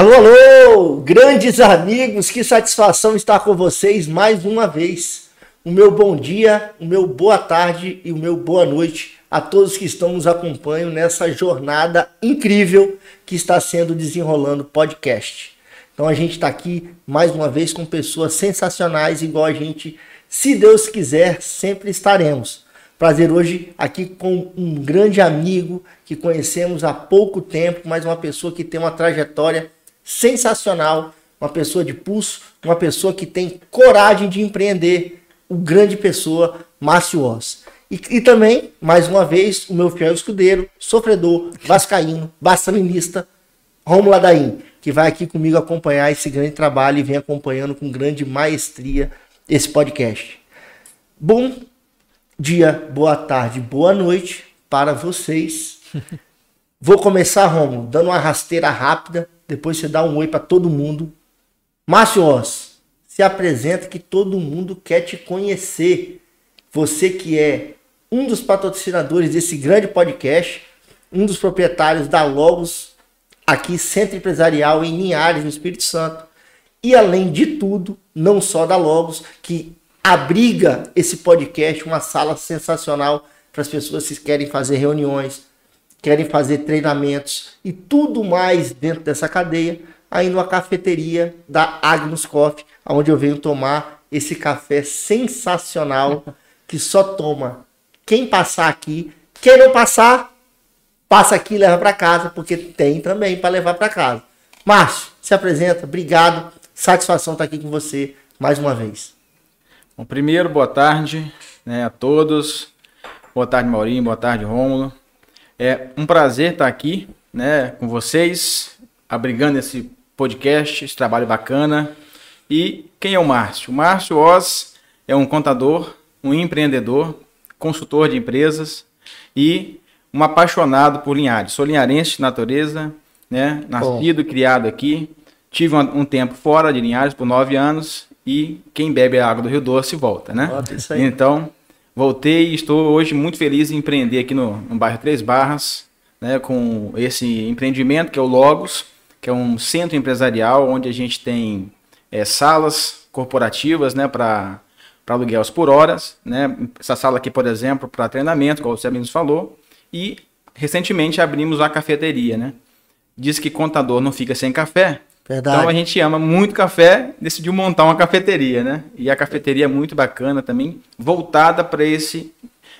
Alô, alô, grandes amigos, que satisfação estar com vocês mais uma vez. O meu bom dia, o meu boa tarde e o meu boa noite a todos que estão nos acompanhando nessa jornada incrível que está sendo desenrolando podcast. Então a gente está aqui mais uma vez com pessoas sensacionais, igual a gente, se Deus quiser, sempre estaremos. Prazer hoje aqui com um grande amigo que conhecemos há pouco tempo, mas uma pessoa que tem uma trajetória sensacional, uma pessoa de pulso, uma pessoa que tem coragem de empreender, o grande pessoa Márcio Oz. E, e, também, mais uma vez, o meu fiel escudeiro, sofredor, vascaíno, bastalinista, Romulo Adaim, que vai aqui comigo acompanhar esse grande trabalho e vem acompanhando com grande maestria esse podcast. Bom dia, boa tarde, boa noite para vocês. Vou começar, Romulo, dando uma rasteira rápida depois você dá um oi para todo mundo. Márcio Oz, se apresenta que todo mundo quer te conhecer. Você que é um dos patrocinadores desse grande podcast, um dos proprietários da Logos, aqui Centro Empresarial em Linhares, no Espírito Santo. E além de tudo, não só da Logos, que abriga esse podcast, uma sala sensacional para as pessoas que querem fazer reuniões, querem fazer treinamentos e tudo mais dentro dessa cadeia, aí numa cafeteria da Agnus Coffee, onde eu venho tomar esse café sensacional que só toma quem passar aqui. Quem não passar, passa aqui e leva para casa, porque tem também para levar para casa. Márcio, se apresenta, obrigado, satisfação estar aqui com você mais uma vez. Bom, primeiro, boa tarde né, a todos. Boa tarde, Maurinho, boa tarde, Rômulo. É um prazer estar aqui, né, com vocês, abrigando esse podcast, esse trabalho bacana. E quem é o Márcio? O Márcio Oz é um contador, um empreendedor, consultor de empresas e um apaixonado por Linhares. Sou linharense de natureza, né, nascido e criado aqui. Tive um, um, tempo fora de Linhares por nove anos e quem bebe a água do Rio Doce volta, né? Então, Voltei e estou hoje muito feliz em empreender aqui no, no bairro Três Barras, né, com esse empreendimento que é o Logos, que é um centro empresarial onde a gente tem é, salas corporativas né, para aluguéis por horas. Né? Essa sala aqui, por exemplo, para treinamento, como você nos falou. E recentemente abrimos a cafeteria. Né? Diz que contador não fica sem café, Verdade. Então a gente ama muito café, decidiu montar uma cafeteria, né? E a cafeteria é muito bacana também, voltada para esse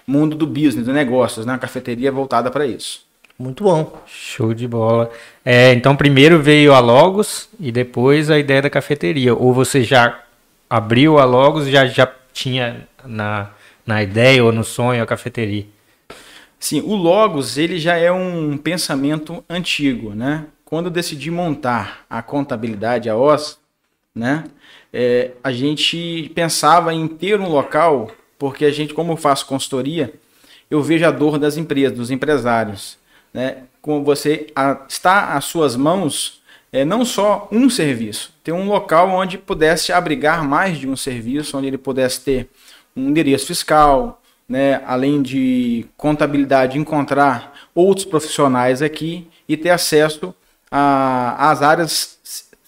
mundo do business, de negócios, né? A cafeteria é voltada para isso. Muito bom. Show de bola. É, então primeiro veio a Logos e depois a ideia da cafeteria. Ou você já abriu a Logos e já, já tinha na, na ideia ou no sonho a cafeteria? Sim, o Logos ele já é um pensamento antigo, né? Quando eu decidi montar a contabilidade a OS, né, é, a gente pensava em ter um local, porque a gente, como eu faço consultoria, eu vejo a dor das empresas, dos empresários. Né? Como você a, está às suas mãos é, não só um serviço, ter um local onde pudesse abrigar mais de um serviço, onde ele pudesse ter um endereço fiscal, né, além de contabilidade, encontrar outros profissionais aqui e ter acesso a, as áreas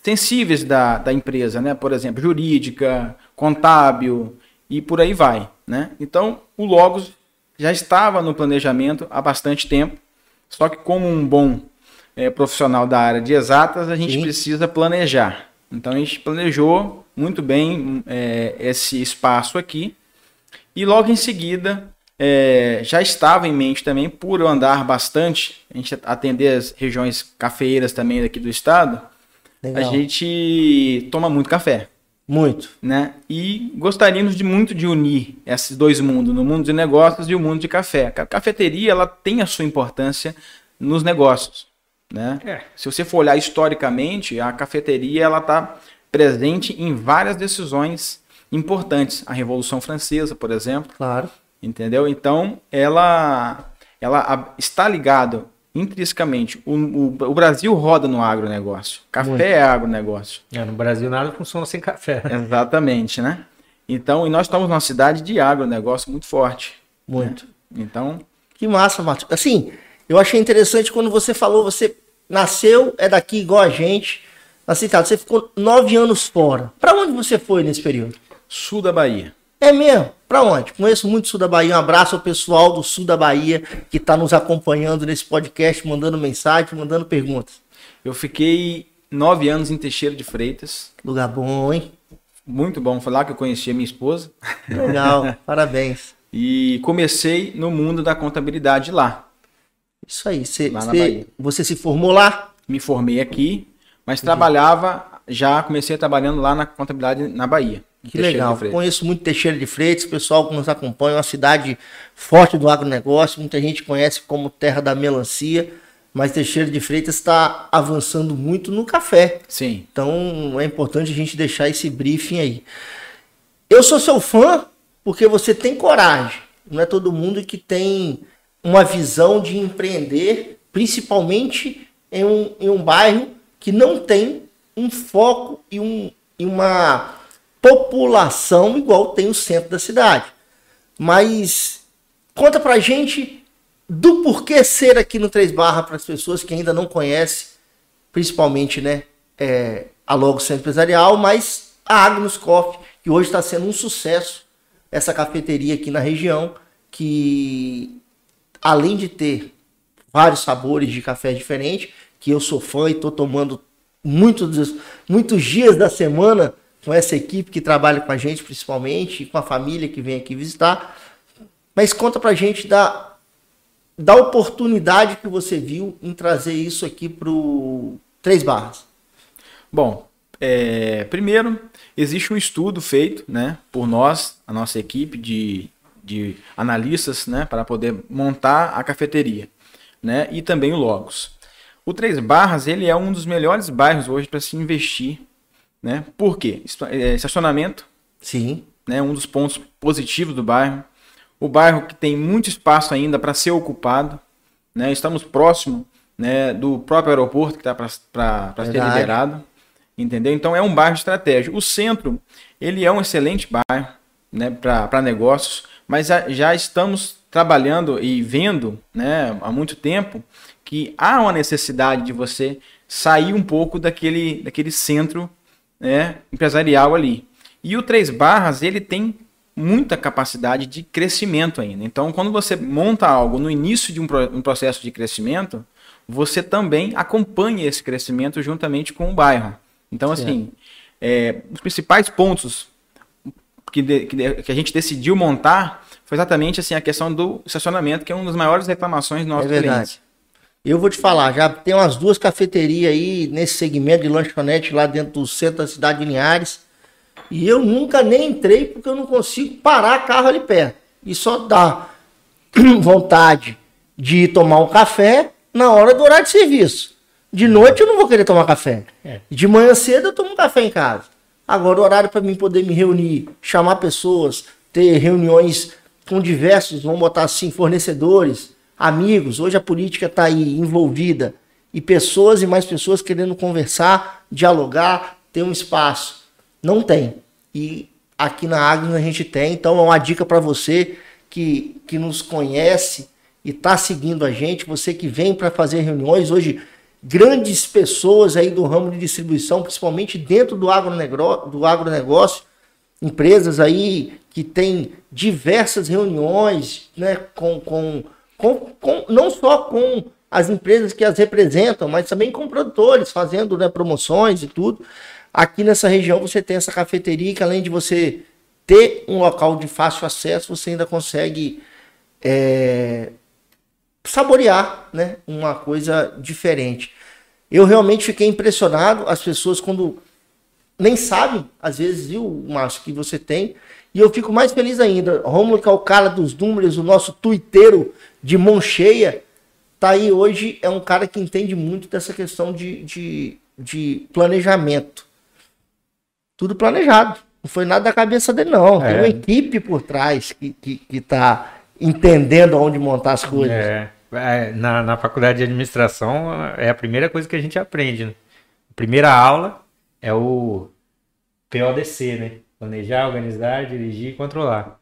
sensíveis da, da empresa, né? Por exemplo, jurídica, contábil e por aí vai, né? Então, o Logos já estava no planejamento há bastante tempo, só que como um bom é, profissional da área de exatas, a gente Sim. precisa planejar. Então, a gente planejou muito bem é, esse espaço aqui e logo em seguida é, já estava em mente também, por eu andar bastante, a gente atender as regiões cafeeiras também daqui do estado, Legal. a gente toma muito café. Muito. Né? E gostaríamos de muito de unir esses dois mundos, no mundo de negócios e o mundo de café. A cafeteria ela tem a sua importância nos negócios. Né? É. Se você for olhar historicamente, a cafeteria ela está presente em várias decisões importantes. A Revolução Francesa, por exemplo. Claro entendeu? Então, ela, ela está ligada intrinsecamente. O, o, o, Brasil roda no agronegócio. Café Muito. é agronegócio. É, no Brasil nada funciona sem café. Exatamente, né? Então, e nós estamos numa cidade de agronegócio muito forte. Muito. Né? Então. Que massa, Matheus. Assim, eu achei interessante quando você falou, você nasceu, é daqui igual a gente, Facilitado, você ficou nove anos fora. Para onde você foi nesse período? Sul da Bahia. É mesmo? Para onde? Conheço muito o sul da Bahia. Um abraço ao pessoal do sul da Bahia que está nos acompanhando nesse podcast, mandando mensagem, mandando perguntas. Eu fiquei nove anos em Teixeira de Freitas. Lugar bom, hein? Muito bom. Foi lá que eu conheci a minha esposa. Legal, parabéns. E comecei no mundo da contabilidade lá. Isso aí. Cê, cê- você se formou lá? Me formei aqui, mas trabalhava, já comecei trabalhando lá na contabilidade na Bahia. Que Teixeira legal. Conheço muito Teixeira de Freitas, pessoal que nos acompanha, uma cidade forte do agronegócio, muita gente conhece como terra da melancia, mas Teixeira de Freitas está avançando muito no café. Sim. Então é importante a gente deixar esse briefing aí. Eu sou seu fã porque você tem coragem. Não é todo mundo que tem uma visão de empreender, principalmente em um, em um bairro que não tem um foco e, um, e uma população igual tem o centro da cidade. Mas conta pra gente do porquê ser aqui no Três Barra para as pessoas que ainda não conhecem, principalmente, né, é, a Logo Centro Empresarial, mas a Agnus Coffee, que hoje está sendo um sucesso, essa cafeteria aqui na região, que além de ter vários sabores de café diferentes, que eu sou fã e estou tomando muitos, muitos dias da semana com essa equipe que trabalha com a gente, principalmente, com a família que vem aqui visitar. Mas conta pra gente da, da oportunidade que você viu em trazer isso aqui pro Três Barras. Bom, é, primeiro, existe um estudo feito né, por nós, a nossa equipe de, de analistas, né, para poder montar a cafeteria né, e também o Logos. O Três Barras ele é um dos melhores bairros hoje para se investir. Né? Por quê? É, Estacionamento, Sim, né, um dos pontos positivos do bairro. O bairro que tem muito espaço ainda para ser ocupado. Né? Estamos próximo né, do próprio aeroporto que está para ser liberado. Entendeu? Então é um bairro estratégico. O centro ele é um excelente bairro né, para negócios, mas já, já estamos trabalhando e vendo né, há muito tempo que há uma necessidade de você sair um pouco daquele, daquele centro né, empresarial ali. E o Três Barras, ele tem muita capacidade de crescimento ainda. Então, quando você monta algo no início de um, pro- um processo de crescimento, você também acompanha esse crescimento juntamente com o bairro. Então, assim, é, os principais pontos que, de- que de- que a gente decidiu montar foi exatamente assim a questão do estacionamento, que é uma das maiores reclamações dos nossos é verdade. Eu vou te falar, já tem umas duas cafeterias aí nesse segmento de lanchonete lá dentro do centro da cidade de Linhares. E eu nunca nem entrei porque eu não consigo parar carro ali perto. E só dá vontade de ir tomar um café na hora do horário de serviço. De noite eu não vou querer tomar café. É. De manhã cedo eu tomo um café em casa. Agora o horário para mim poder me reunir, chamar pessoas, ter reuniões com diversos, vamos botar assim, fornecedores, amigos. Hoje a política está aí envolvida e pessoas e mais pessoas querendo conversar, dialogar, ter um espaço. Não tem. E aqui na Agnes a gente tem. Então é uma dica para você que, que nos conhece e está seguindo a gente, você que vem para fazer reuniões. Hoje, grandes pessoas aí do ramo de distribuição, principalmente dentro do do agronegócio, empresas aí que têm diversas reuniões, né, com, com, com, com- não só com as empresas que as representam, mas também com produtores, fazendo né, promoções e tudo. Aqui nessa região você tem essa cafeteria que além de você ter um local de fácil acesso, você ainda consegue é, saborear né, uma coisa diferente. Eu realmente fiquei impressionado, as pessoas quando nem sabem, às vezes, viu, Márcio, que você tem. E eu fico mais feliz ainda. Romulo, que é o cara dos números, o nosso tuiteiro de mão cheia, tá aí hoje, é um cara que entende muito dessa questão de, de, de planejamento. Tudo planejado. Não foi nada da cabeça dele, não. Tem É. uma equipe por trás que, que, que tá entendendo aonde montar as coisas. É, é, na, na faculdade de administração é a primeira coisa que a gente aprende. Né? A primeira aula é o PODC, né? Planejar, organizar, dirigir e controlar.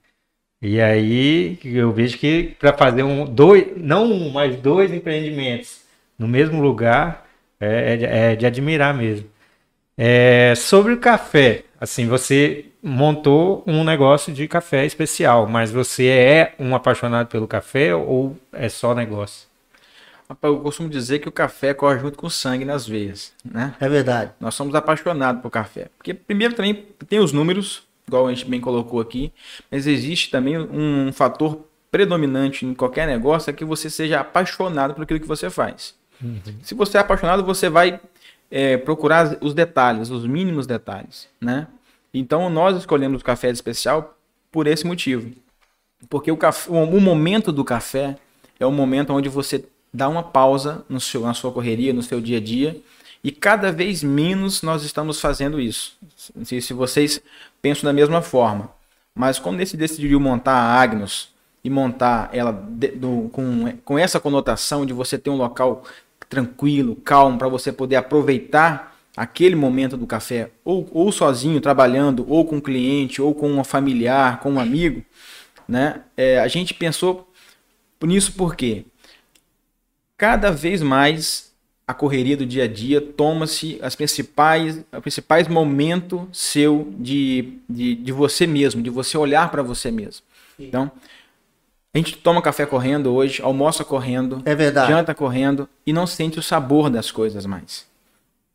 E aí eu vejo que para fazer um, dois, não um, mas dois empreendimentos no mesmo lugar é, é de- é de admirar mesmo. É, sobre o café, assim, você montou um negócio de café especial, mas você é um apaixonado pelo café ou é só negócio? Eu costumo dizer que o café corre junto com o sangue nas veias, né? É verdade. Nós somos apaixonados por café. Porque primeiro também tem os números, igual a gente bem colocou aqui, mas existe também um fator predominante em qualquer negócio é que você seja apaixonado por aquilo que você faz. Uhum. Se você é apaixonado, você vai é, procurar os detalhes, os mínimos detalhes, né? Então nós escolhemos o café especial por esse motivo. Porque o, café, o momento do café é o momento onde você dá uma pausa no seu, na sua correria, no seu dia a dia. E cada vez menos nós estamos fazendo isso. Não sei se vocês pensam da mesma forma. Mas quando esse decidiu montar a Agnus e montar ela de, do, com, com essa conotação de você ter um local tranquilo, calmo, para você poder aproveitar aquele momento do café, ou, ou sozinho, trabalhando, ou com um cliente, ou com um familiar, com um amigo, né? É, a gente pensou nisso porque cada vez mais a correria do dia a dia toma-se as principais, os principais momentos seu de, de, de você mesmo, de você olhar para você mesmo. Sim. Então, a gente toma café correndo hoje, almoça correndo, é verdade. janta correndo e não sente o sabor das coisas mais.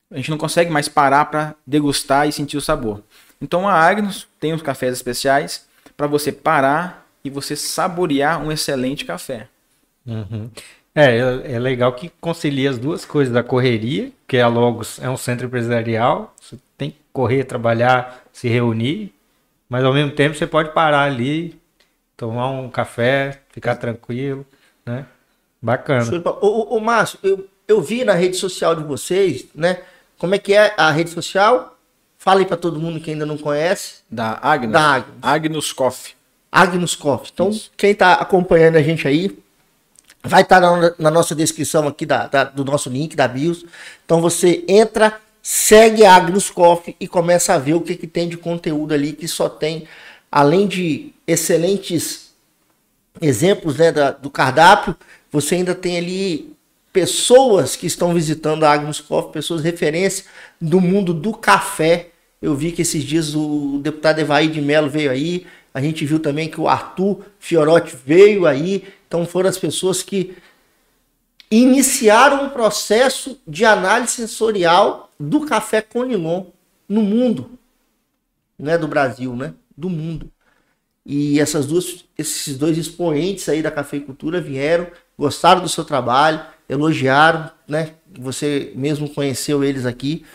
A gente não consegue mais parar para degustar e sentir o sabor. Então a Agnus tem os cafés especiais para você parar e você saborear um excelente café. Uhum. É, é legal que concilia as duas coisas da correria, que a Logos é um centro empresarial, você tem que correr, trabalhar, se reunir, mas ao mesmo tempo você pode parar ali, tomar um café, ficar tranquilo, né? Bacana. Ô, ô, ô Márcio, eu, eu vi na rede social de vocês, né? Como é que é a rede social? Fala aí para todo mundo que ainda não conhece. Da Agnus. Da Agnus. Agnus Coffee. Agnus Coffee. Então, Isso. quem está acompanhando a gente aí, Vai estar tá na, na, nossa descrição aqui da, da, do nosso link da BIOS. Então você entra, segue a Agnus Coffee e começa a ver o que, que tem de conteúdo ali que só tem, além de excelentes exemplos né, da, do cardápio, você ainda tem ali pessoas que estão visitando a Agnus Coffee, pessoas referência do mundo do café. Eu vi que esses dias o deputado Evaí de Mello veio aí, a gente viu também que o Arthur Fiorotti veio aí. Então foram as pessoas que iniciaram um processo de análise sensorial do café Conilon no mundo. Não é do Brasil, né? Do mundo. E essas duas, esses dois expoentes aí da cafeicultura vieram, gostaram do seu trabalho, elogiaram, né? Você mesmo conheceu eles aqui.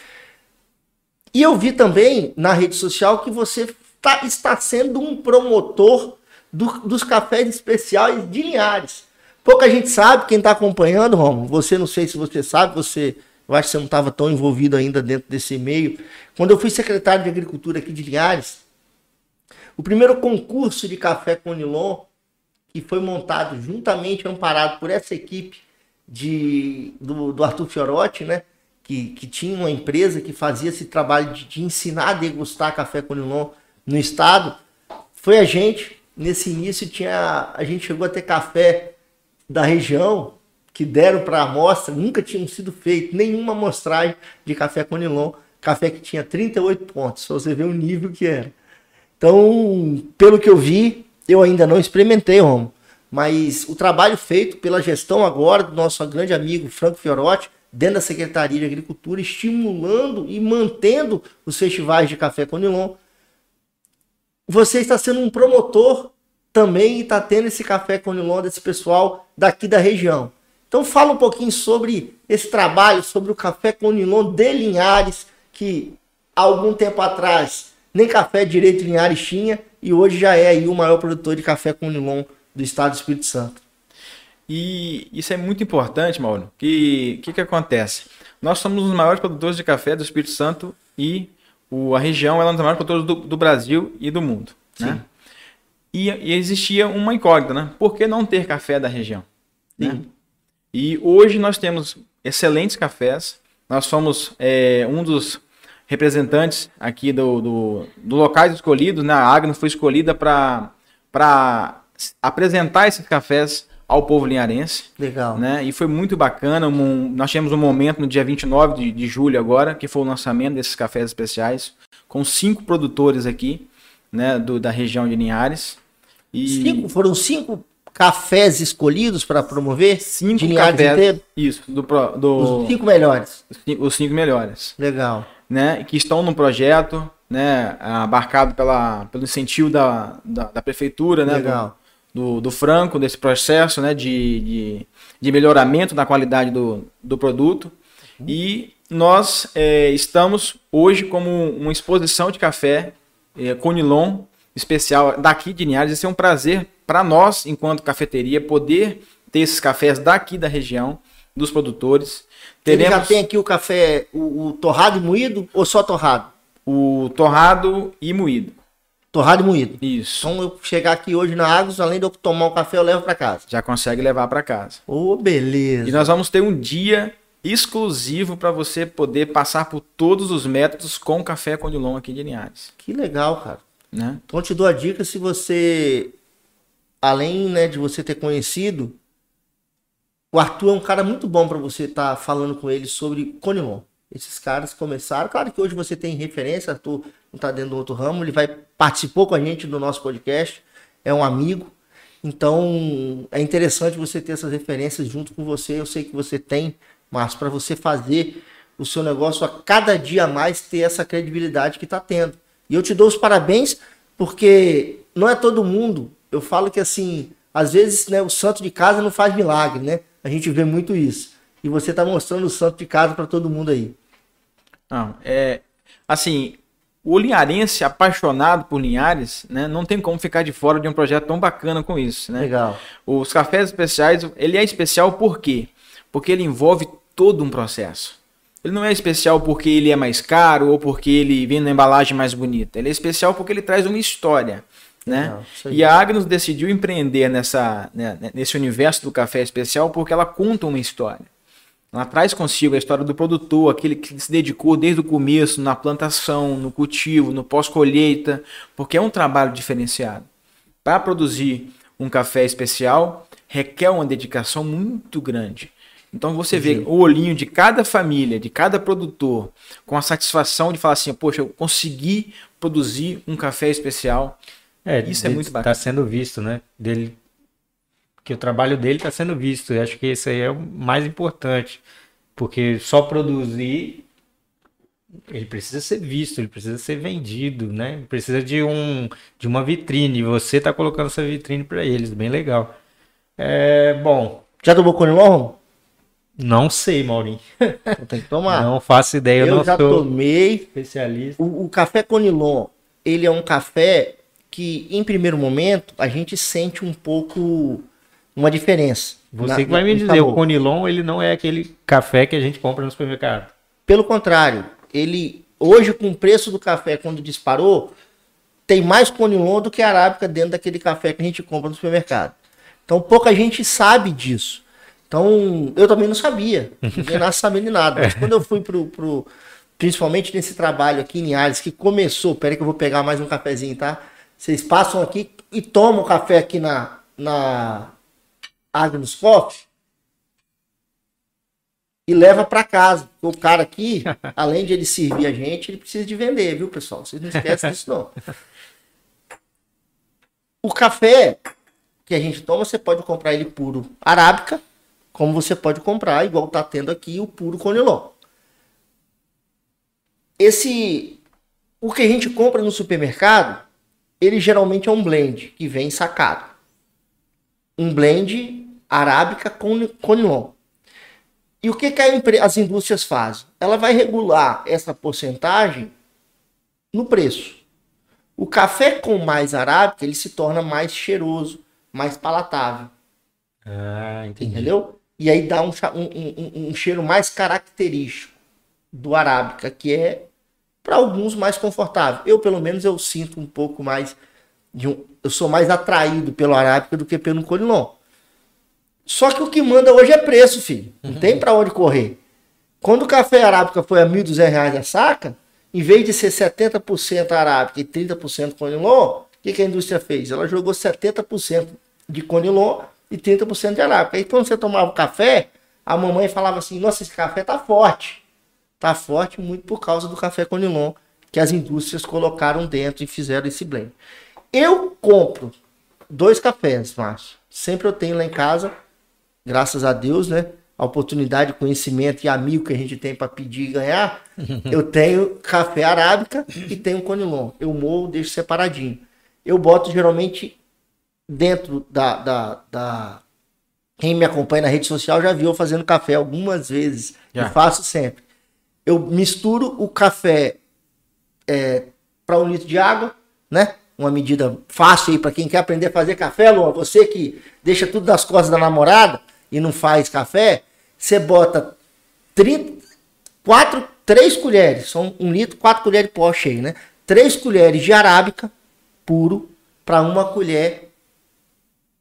E eu vi também na rede social que você tá, está sendo um promotor do, dos cafés especiais de Linhares. Pouca gente sabe, quem está acompanhando, Romo, você não sei se você sabe, você, eu acho que você não estava tão envolvido ainda dentro desse meio. Quando eu fui secretário de Agricultura aqui de Linhares, o primeiro concurso de café com Nilon, que foi montado juntamente, amparado por essa equipe de, do, do Arthur Fiorotti, né? Que, que tinha uma empresa que fazia esse trabalho de, de ensinar a degustar café com Nilon no estado, foi a gente, nesse início tinha a gente chegou a ter café da região que deram para amostra, nunca tinham sido feito nenhuma amostragem de café Conilon, café que tinha 38 pontos, só você vê o nível que era. Então, pelo que eu vi, eu ainda não experimentei, Romo, mas o trabalho feito pela gestão agora do nosso grande amigo Franco Fiorotti, dentro da Secretaria de Agricultura, estimulando e mantendo os festivais de café Conilon, você está sendo um promotor também e está tendo esse café com Nilon desse pessoal daqui da região. Então fala um pouquinho sobre esse trabalho, sobre o café com Nilon de Linhares, que há algum tempo atrás nem café direito Linhares tinha e hoje já é aí o maior produtor de café com Nilon do estado do Espírito Santo. E isso é muito importante, Mauro. O que, que, que acontece? Nós somos os maiores produtores de café do Espírito Santo e o, a região ela é uma das maiores produtoras do, do Brasil e do mundo. Né? E, e, existia uma incógnita, né? Por que não ter café da região? Né? E hoje nós temos excelentes cafés. Nós somos é, um dos representantes aqui do, do, do locais escolhidos. Né? A Agno foi escolhida para apresentar esses cafés ao povo linharense. Legal. Né? E foi muito bacana. Um, nós tivemos um momento no dia 29 de, de julho agora, que foi o lançamento desses cafés especiais, com cinco produtores aqui, né, do, da região de Linhares. E... Cinco, foram cinco cafés escolhidos para promover? Cinco de Linhares cafés, inteiro? Isso, do, do, Os cinco melhores. Os cinco melhores. Legal. Né, que estão no projeto, né, abarcado pela, pelo incentivo da, da, da prefeitura, né, Legal. Do, do, do, Franco, desse processo né, de, de, de, melhoramento da qualidade do, do produto. E nós é, estamos hoje como uma exposição de café é, Conilon especial daqui de Linhares. Isso é um prazer para nós, enquanto cafeteria, poder ter esses cafés daqui da região, dos produtores. Teremos... Ele já tem aqui o café, o, o torrado e moído ou só torrado? O torrado e moído. Torrado e moído. Isso. Então eu chegar aqui hoje na Agos, além de eu tomar um café, eu levo para casa. Já consegue levar para casa. Ô, oh, beleza. E nós vamos ter um dia exclusivo para você poder passar por todos os métodos com café Conilon aqui de Linhares. Que legal, cara. Né? Então te dou a dica se você, além né, de você ter conhecido, o Arthur é um cara muito bom para você estar tá falando com ele sobre Conilon. Esses caras começaram. Claro que hoje você tem referência, Arthur não está dentro do outro ramo, ele vai participou com a gente do nosso podcast, é um amigo. Então é interessante você ter essas referências junto com você. Eu sei que você tem, mas para você fazer o seu negócio a cada dia mais ter essa credibilidade que está tendo. E eu te dou os parabéns porque não é todo mundo. Eu falo que assim, às vezes né, o santo de casa não faz milagre, né? A gente vê muito isso. E você está mostrando o santo de casa para todo mundo aí. Não, é assim, o linharense apaixonado por Linhares, né, não tem como ficar de fora de um projeto tão bacana com isso, né? Legal. Os cafés especiais, ele é especial por quê? Porque ele envolve todo um processo. Ele não é especial porque ele é mais caro ou porque ele vem na embalagem mais bonita. Ele é especial porque ele traz uma história. Né? e a Agnos decidiu empreender nessa, né, nesse universo do café especial porque ela conta uma história. Ela traz consigo a história do produtor, aquele que se dedicou desde o começo na plantação, no cultivo, no pós-colheita, porque é um trabalho diferenciado. Para produzir um café especial, requer uma dedicação muito grande. Então você vê o olhinho de cada família, de cada produtor, com a satisfação de falar assim: poxa, eu consegui produzir um café especial. É, isso é muito tá bacana. Está sendo visto, né? Dele que o trabalho dele está sendo visto. Eu acho que esse aí é o mais importante, porque só produzir ele precisa ser visto, ele precisa ser vendido, né? Precisa de um de uma vitrine. Você está colocando essa vitrine para eles, bem legal. É, bom. Já tomou Conilon? Não sei, Maurinho. Tem que tomar. Não faço ideia, eu, eu não já sou tomei. Especialista. O, o café Conilon, ele é um café que, em primeiro momento, a gente sente um pouco uma diferença. Você na, que vai me dizer, sabor. o Conilon ele não é aquele café que a gente compra no supermercado. Pelo contrário, ele hoje com o preço do café quando disparou, tem mais Conilon do que Arábica dentro daquele café que a gente compra no supermercado. Então pouca gente sabe disso. Então eu também não sabia, nem nada sabendo de nada. Mas quando eu fui pro, pro principalmente nesse trabalho aqui em Ares que começou, peraí que eu vou pegar mais um cafezinho, tá? Vocês passam aqui e tomam café aqui na na Agnus Coffee e leva para casa. O cara aqui, além de ele servir a gente, ele precisa de vender, viu, pessoal? Vocês não esquecem disso, não. O café que a gente toma, você pode comprar ele puro arábica, como você pode comprar, igual tá tendo aqui, o puro conilon. Esse, o que a gente compra no supermercado, ele geralmente é um blend que vem sacado um blend arábica com conilon. E o que, que as indústrias fazem? Ela vai regular essa porcentagem no preço. O café com mais arábica ele se torna mais cheiroso, mais palatável. Ah, entendi. Entendeu? E aí dá um, um, um, um cheiro mais característico do arábica, que é para alguns mais confortável. Eu, pelo menos, eu sinto um pouco mais um, eu sou mais atraído pelo arábica do que pelo conilon. Só que o que manda hoje é preço, filho. Não uhum. tem para onde correr. Quando o café arábica foi a R$ 1.200 a saca, em vez de ser 70% arábica e 30% conilon, o que, que a indústria fez? Ela jogou 70% de conilon e 30% de arábica. Aí quando você tomava café, a mamãe falava assim: "Nossa, esse café tá forte". Tá forte muito por causa do café Conilon que as indústrias colocaram dentro e fizeram esse blend. Eu compro dois cafés, Márcio. Sempre eu tenho lá em casa, graças a Deus, né? A oportunidade, conhecimento e amigo que a gente tem para pedir e ganhar. eu tenho café arábica e tenho conilon. Eu morro, deixo separadinho. Eu boto geralmente dentro da, da, da... Quem me acompanha na rede social já viu eu fazendo café algumas vezes. Já. E faço sempre. Eu misturo o café é, para um litro de água, né? Uma medida fácil aí para quem quer aprender a fazer café, Luan. Você que deixa tudo nas costas da namorada e não faz café, você bota 30, 4, 3 colheres, são um litro, 4 colheres de pó cheio, né? 3 colheres de arábica puro para uma colher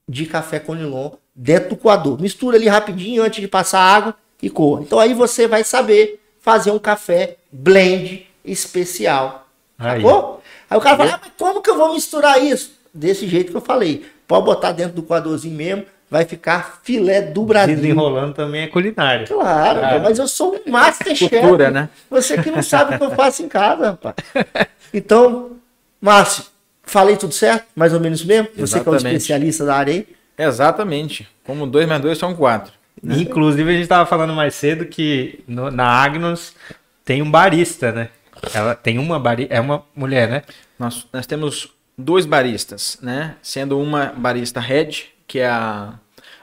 de café conilon dentro do coador. Mistura ali rapidinho antes de passar água e coa. Então aí você vai saber fazer um café blend especial. Aí. Sacou? Aí o cara fala, ah, mas como que eu vou misturar isso? Desse jeito que eu falei. Pode botar dentro do coadorzinho mesmo, vai ficar filé do Brasil. Desenrolando também é culinária. Claro, ah. mas eu sou um master chef. né? Você que não sabe o que eu faço em casa, rapaz. Então, Márcio, falei tudo certo? Mais ou menos mesmo? Exatamente. Você que é um especialista da área aí. Exatamente. Como dois mais dois são quatro. Né? Inclusive, a gente estava falando mais cedo que no, na Agnos tem um barista, né? Ela tem uma barista, é uma mulher, né? Nós, nós temos dois baristas, né? Sendo uma barista head, que é a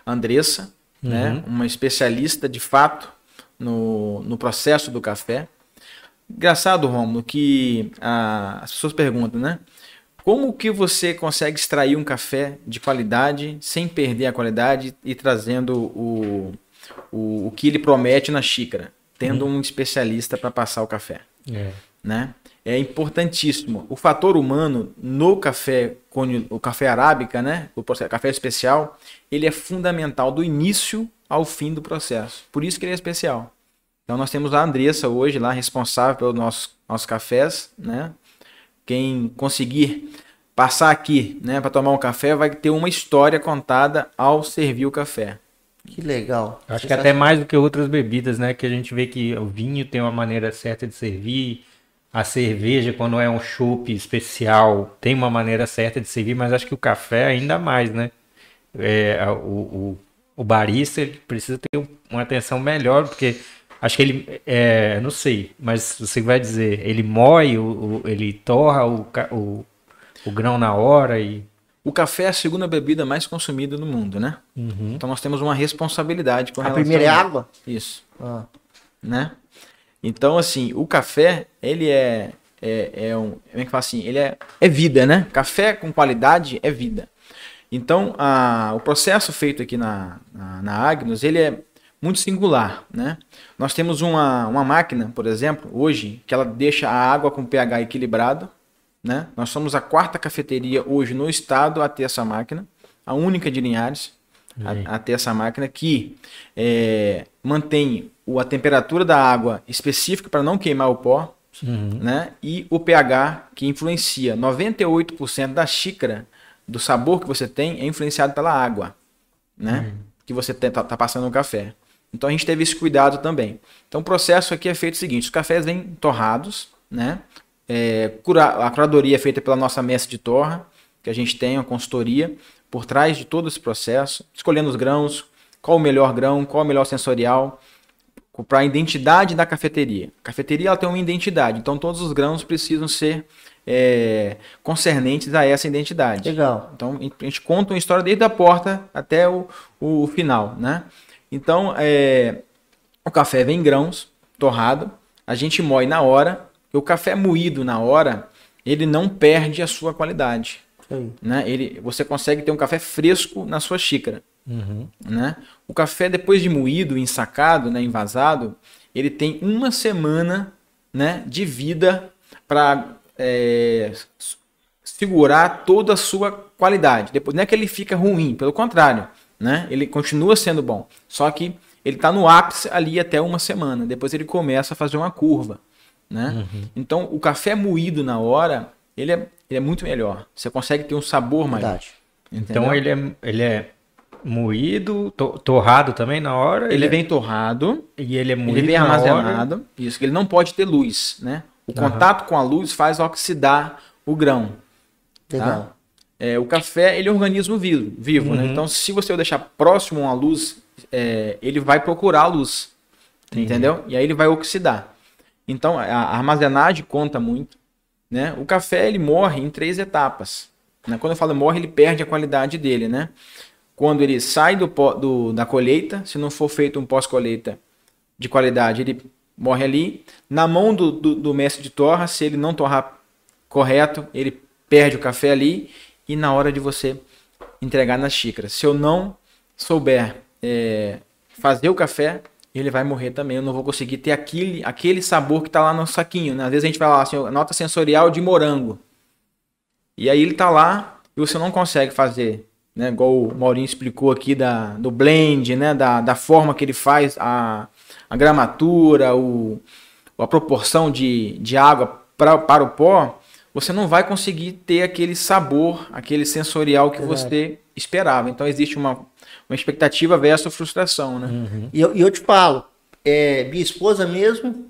Andressa, né? uhum. né? Uma especialista de fato no, no processo do café. Engraçado, Romulo, que a, as pessoas perguntam, né? Como que você consegue extrair um café de qualidade sem perder a qualidade e trazendo o, o, o que ele promete na xícara, tendo uhum. um especialista para passar o café? É. Né? É importantíssimo. O fator humano no café, o café arábica, né? o café especial, ele é fundamental do início ao fim do processo. Por isso que ele é especial. Então nós temos a Andressa hoje lá, responsável pelos nossos, nossos cafés, né? Quem conseguir passar aqui, né, para tomar um café, vai ter uma história contada ao servir o café. Que legal. Acho Você que até mais do que outras bebidas, né? Que a gente vê que o vinho tem uma maneira certa de servir, a cerveja, quando é um chopp especial, tem uma maneira certa de servir, mas acho que o café ainda mais, né? É, o, o, o, barista ele precisa ter uma atenção melhor, porque acho que ele, é, não sei, mas você vai dizer, ele moe, o, o ele torra o, o, o grão na hora e o café é a segunda bebida mais consumida no mundo, né? Uhum. Então nós temos uma responsabilidade com a primeira é água? Isso. Ah. Né? Então, assim, o café, ele é, é, é um. Como é que fala assim? Ele é, é vida, né? Café com qualidade é vida. Então, a, o processo feito aqui na, na, na Agnos, ele é muito singular, né? Nós temos uma, uma máquina, por exemplo, hoje, que ela deixa a água com pH equilibrado, né? Nós somos a quarta cafeteria hoje no estado a ter essa máquina, a única de Linhares a, a, ter essa máquina que é, mantém a temperatura da água específica para não queimar o pó, uhum. né? E o pH que influencia 98% da xícara do sabor que você tem é influenciado pela água, né? Uhum. Que você está tá passando no café. Então a gente teve esse cuidado também. Então o processo aqui é feito o seguinte: os cafés vêm torrados, né? É, a curadoria é feita pela nossa mestre de torra, que a gente tem, uma consultoria, por trás de todo esse processo, escolhendo os grãos, qual o melhor grão, qual o melhor sensorial, para a identidade da cafeteria. A cafeteria ela tem uma identidade, então todos os grãos precisam ser é, concernentes a essa identidade. Legal. Então a gente conta uma história desde a porta até o, o final, né? Então é, o café vem em grãos, torrado, a gente moe na hora, o café moído na hora, ele não perde a sua qualidade. Né? Ele, você consegue ter um café fresco na sua xícara. Uhum. Né? O café, depois de moído, ensacado, né, envasado, ele tem uma semana né, de vida para é, segurar toda a sua qualidade. Depois não é que ele fica ruim, pelo contrário, né? Ele continua sendo bom. Só que ele está no ápice ali até uma semana. Depois ele começa a fazer uma curva. Né? Uhum. Então, o café moído na hora, ele é, ele é muito melhor. Você consegue ter um sabor maior. Então, ele é, ele é moído, to- torrado também na hora? Ele é- vem torrado, e ele é moído ele vem na hora? armazenado. Isso, que ele não pode ter luz, né? O Aham. contato com a luz faz oxidar o grão. Legal. É, o café, ele é um organismo vivo, vivo né? Uhum. Então, se você o deixar próximo a uma luz, é, ele vai procurar a luz. Entendi. Entendeu? E aí ele vai oxidar. Então, a a armazenagem conta muito. Né? O café, ele morre em três etapas. né? Quando eu falo morre, ele perde a qualidade dele, né? Quando ele sai do, do- da colheita, se não for feito um pós-colheita de qualidade, ele morre ali. Na mão do, do, do mestre de torra, se ele não torrar correto, ele perde o café ali. E na hora de você entregar na xícara. Se eu não souber é, fazer o café, ele vai morrer também. Eu não vou conseguir ter aquele, aquele sabor que está lá no saquinho. Né? Às vezes a gente vai lá assim, nota sensorial de morango. E aí ele tá lá e você não consegue fazer, né? Igual o Maurinho explicou aqui da, do blend, né? Da, da forma que ele faz a, a gramatura, o, a proporção de, de água pra, para o pó, você não vai conseguir ter aquele sabor, aquele sensorial que Verdade. você esperava. Então existe uma, uma expectativa versus frustração, né? Uhum. E eu, eu te falo, é, minha esposa mesmo,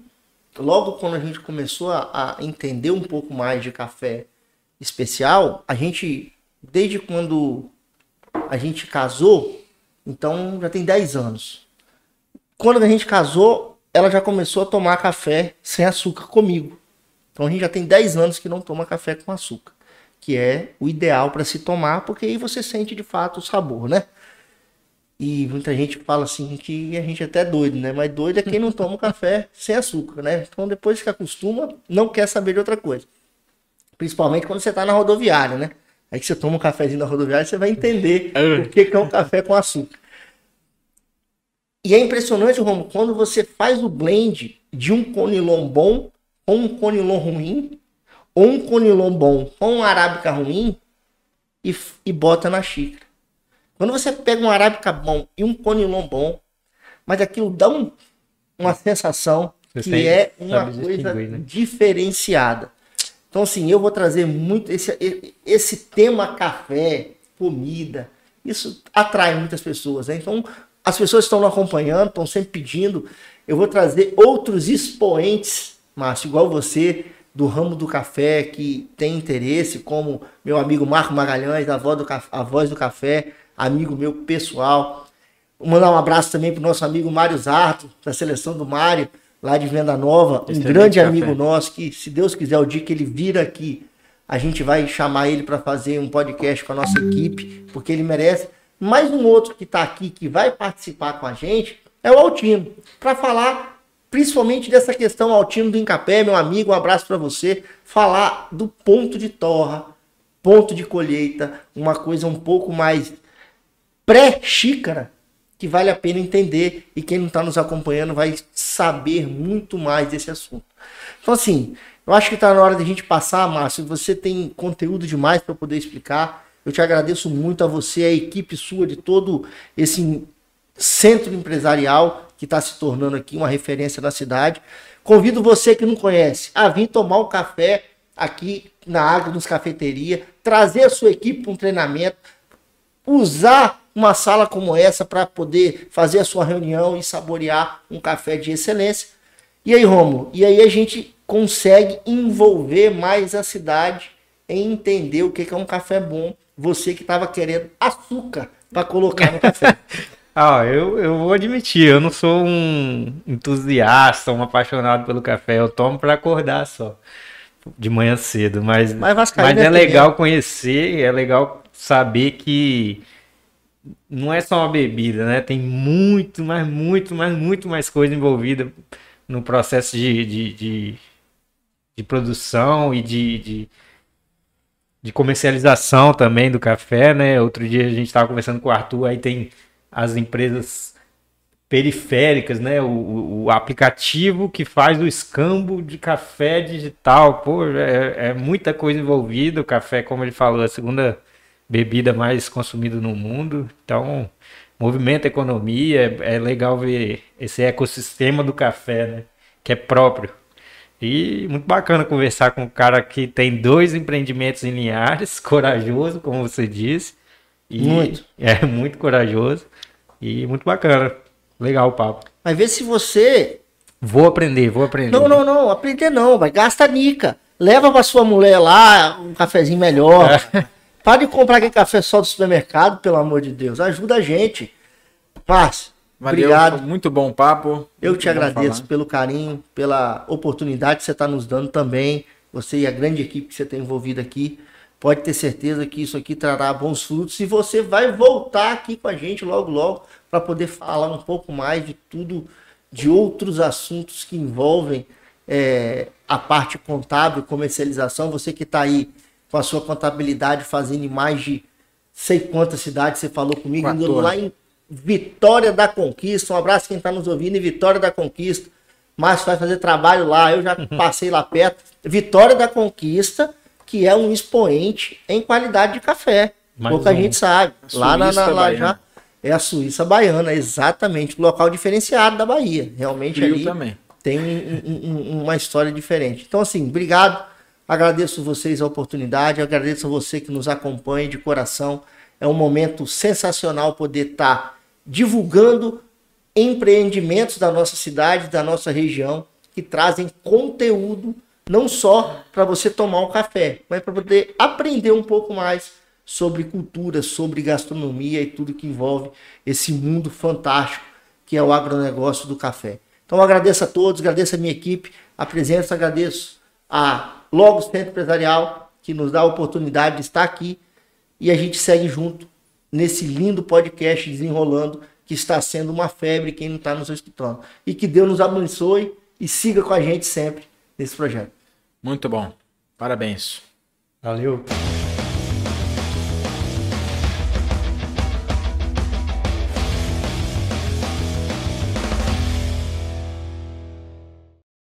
logo quando a gente começou a, a entender um pouco mais de café especial, a gente, desde quando a gente casou, então já tem 10 anos. Quando a gente casou, ela já começou a tomar café sem açúcar comigo. Então a gente já tem 10 anos que não toma café com açúcar, que é o ideal para se tomar, porque aí você sente de fato o sabor, né? E muita gente fala assim que a gente é até doido, né? Mas doido é quem não toma café sem açúcar, né? Então depois que acostuma, não quer saber de outra coisa. Principalmente quando você tá na rodoviária, né? Aí que você toma um cafezinho na rodoviária, você vai entender o que que é um café com açúcar. E é impressionante, Romo, quando você faz o blend de um conilon bom com um conilon ruim, ou um conilon bom com um arábica ruim, e, e bota na xícara. Quando você pega um arábica bom e um conilon bom, mas aquilo dá um- uma sensação Você que tem- é uma coisa né? diferenciada. Então, assim, eu vou trazer muito esse, esse tema café, comida, isso atrai muitas pessoas, né? Então, as pessoas estão acompanhando, estão sempre pedindo. Eu vou trazer outros expoentes, Márcio, igual você, do ramo do café, que tem interesse, como meu amigo Marco Magalhães, a voz do, a voz do café, amigo meu pessoal. Vou mandar um abraço também pro nosso amigo Mário Zarto, da seleção do Mário, lá de Venda Nova, um Excelente grande café. amigo nosso, que se Deus quiser, o dia que ele vir aqui, a gente vai chamar ele para fazer um podcast com a nossa equipe, porque ele merece. Mais um outro que está aqui, que vai participar com a gente, é o Altino, para falar principalmente dessa questão Altino do Encapé, meu amigo, um abraço para você, falar do ponto de torra, ponto de colheita, uma coisa um pouco mais pré-xícara que vale a pena entender e quem não está nos acompanhando vai saber muito mais desse assunto. Então, assim, eu acho que está na hora de a gente passar, Márcio. Você tem conteúdo demais para poder explicar. Eu te agradeço muito a você, a equipe sua, de todo esse centro empresarial que está se tornando aqui uma referência na cidade. Convido você que não conhece a vir tomar um café aqui na Agnos Cafeteria, trazer a sua equipe para um treinamento, usar uma sala como essa para poder fazer a sua reunião e saborear um café de excelência. E aí, Romulo, e aí a gente consegue envolver mais a cidade em entender o que é um café bom. Você que estava querendo açúcar para colocar no café. Ah, eu, eu vou admitir, eu não sou um entusiasta, um apaixonado pelo café. Eu tomo para acordar só, de manhã cedo. Mas, Mas mas, é é legal conhecer, é legal saber que não é só uma bebida, né? Tem muito, mas muito, mas muito mais coisa envolvida no processo de, de, de, de produção e de, de, de comercialização também do café, né? Outro dia a gente estava conversando com o Arthur, aí tem as empresas periféricas, né? O, o- aplicativo que faz o escambo de café digital, pô, é, é muita coisa envolvida. O café, como ele falou, é a segunda bebida mais consumida no mundo. Então, movimenta a economia, é, é legal ver esse ecossistema do café, né? Que é próprio. E muito bacana conversar com um cara que tem dois empreendimentos em Linhares, corajoso, como você disse, Muito. É muito corajoso e muito bacana. Legal o papo. Mas vê se você. Vou aprender, vou aprender. Não, não, não, aprender não, vai. Gasta nica. Leva pra sua mulher lá um cafezinho melhor. Para de comprar aquele café só do supermercado, pelo amor de Deus. Ajuda a gente. Márcio, Valeu, obrigado. muito bom papo. Eu te agradeço falar. pelo carinho, pela oportunidade que você está nos dando também. Você e a grande equipe que você tem envolvida aqui. Pode ter certeza que isso aqui trará bons frutos e você vai voltar aqui com a gente logo, logo, para poder falar um pouco mais de tudo, de outros assuntos que envolvem é, a parte contábil, comercialização. Você que está aí com a sua contabilidade fazendo em mais de sei quantas cidades você falou comigo, indo 14. lá em Vitória da Conquista. Um abraço quem está nos ouvindo em Vitória da Conquista. Márcio vai fazer trabalho lá, eu já passei lá perto. Vitória da Conquista, que é um expoente em qualidade de café. Mais Pouca um. gente sabe. A Lá, na, na- lá já é a Suíça Baiana, exatamente. O local diferenciado da Bahia. Realmente Frio ali também. tem um- um- uma história diferente. Então, assim, obrigado. Agradeço vocês a oportunidade, agradeço a você que nos acompanha de coração. É um momento sensacional poder estar divulgando empreendimentos da nossa cidade, da nossa região, que trazem conteúdo não só para você tomar um café, mas para poder aprender um pouco mais sobre cultura, sobre gastronomia e tudo que envolve esse mundo fantástico que é o agronegócio do café. Então agradeço a todos, agradeço a minha equipe, a presença, agradeço a Logos Centro Empresarial, que nos dá a oportunidade de estar aqui e a gente segue junto nesse lindo podcast desenrolando que está sendo uma febre quem não está nos escutando. E que Deus nos abençoe e siga com a gente sempre nesse projeto. Muito bom. Parabéns. Valeu.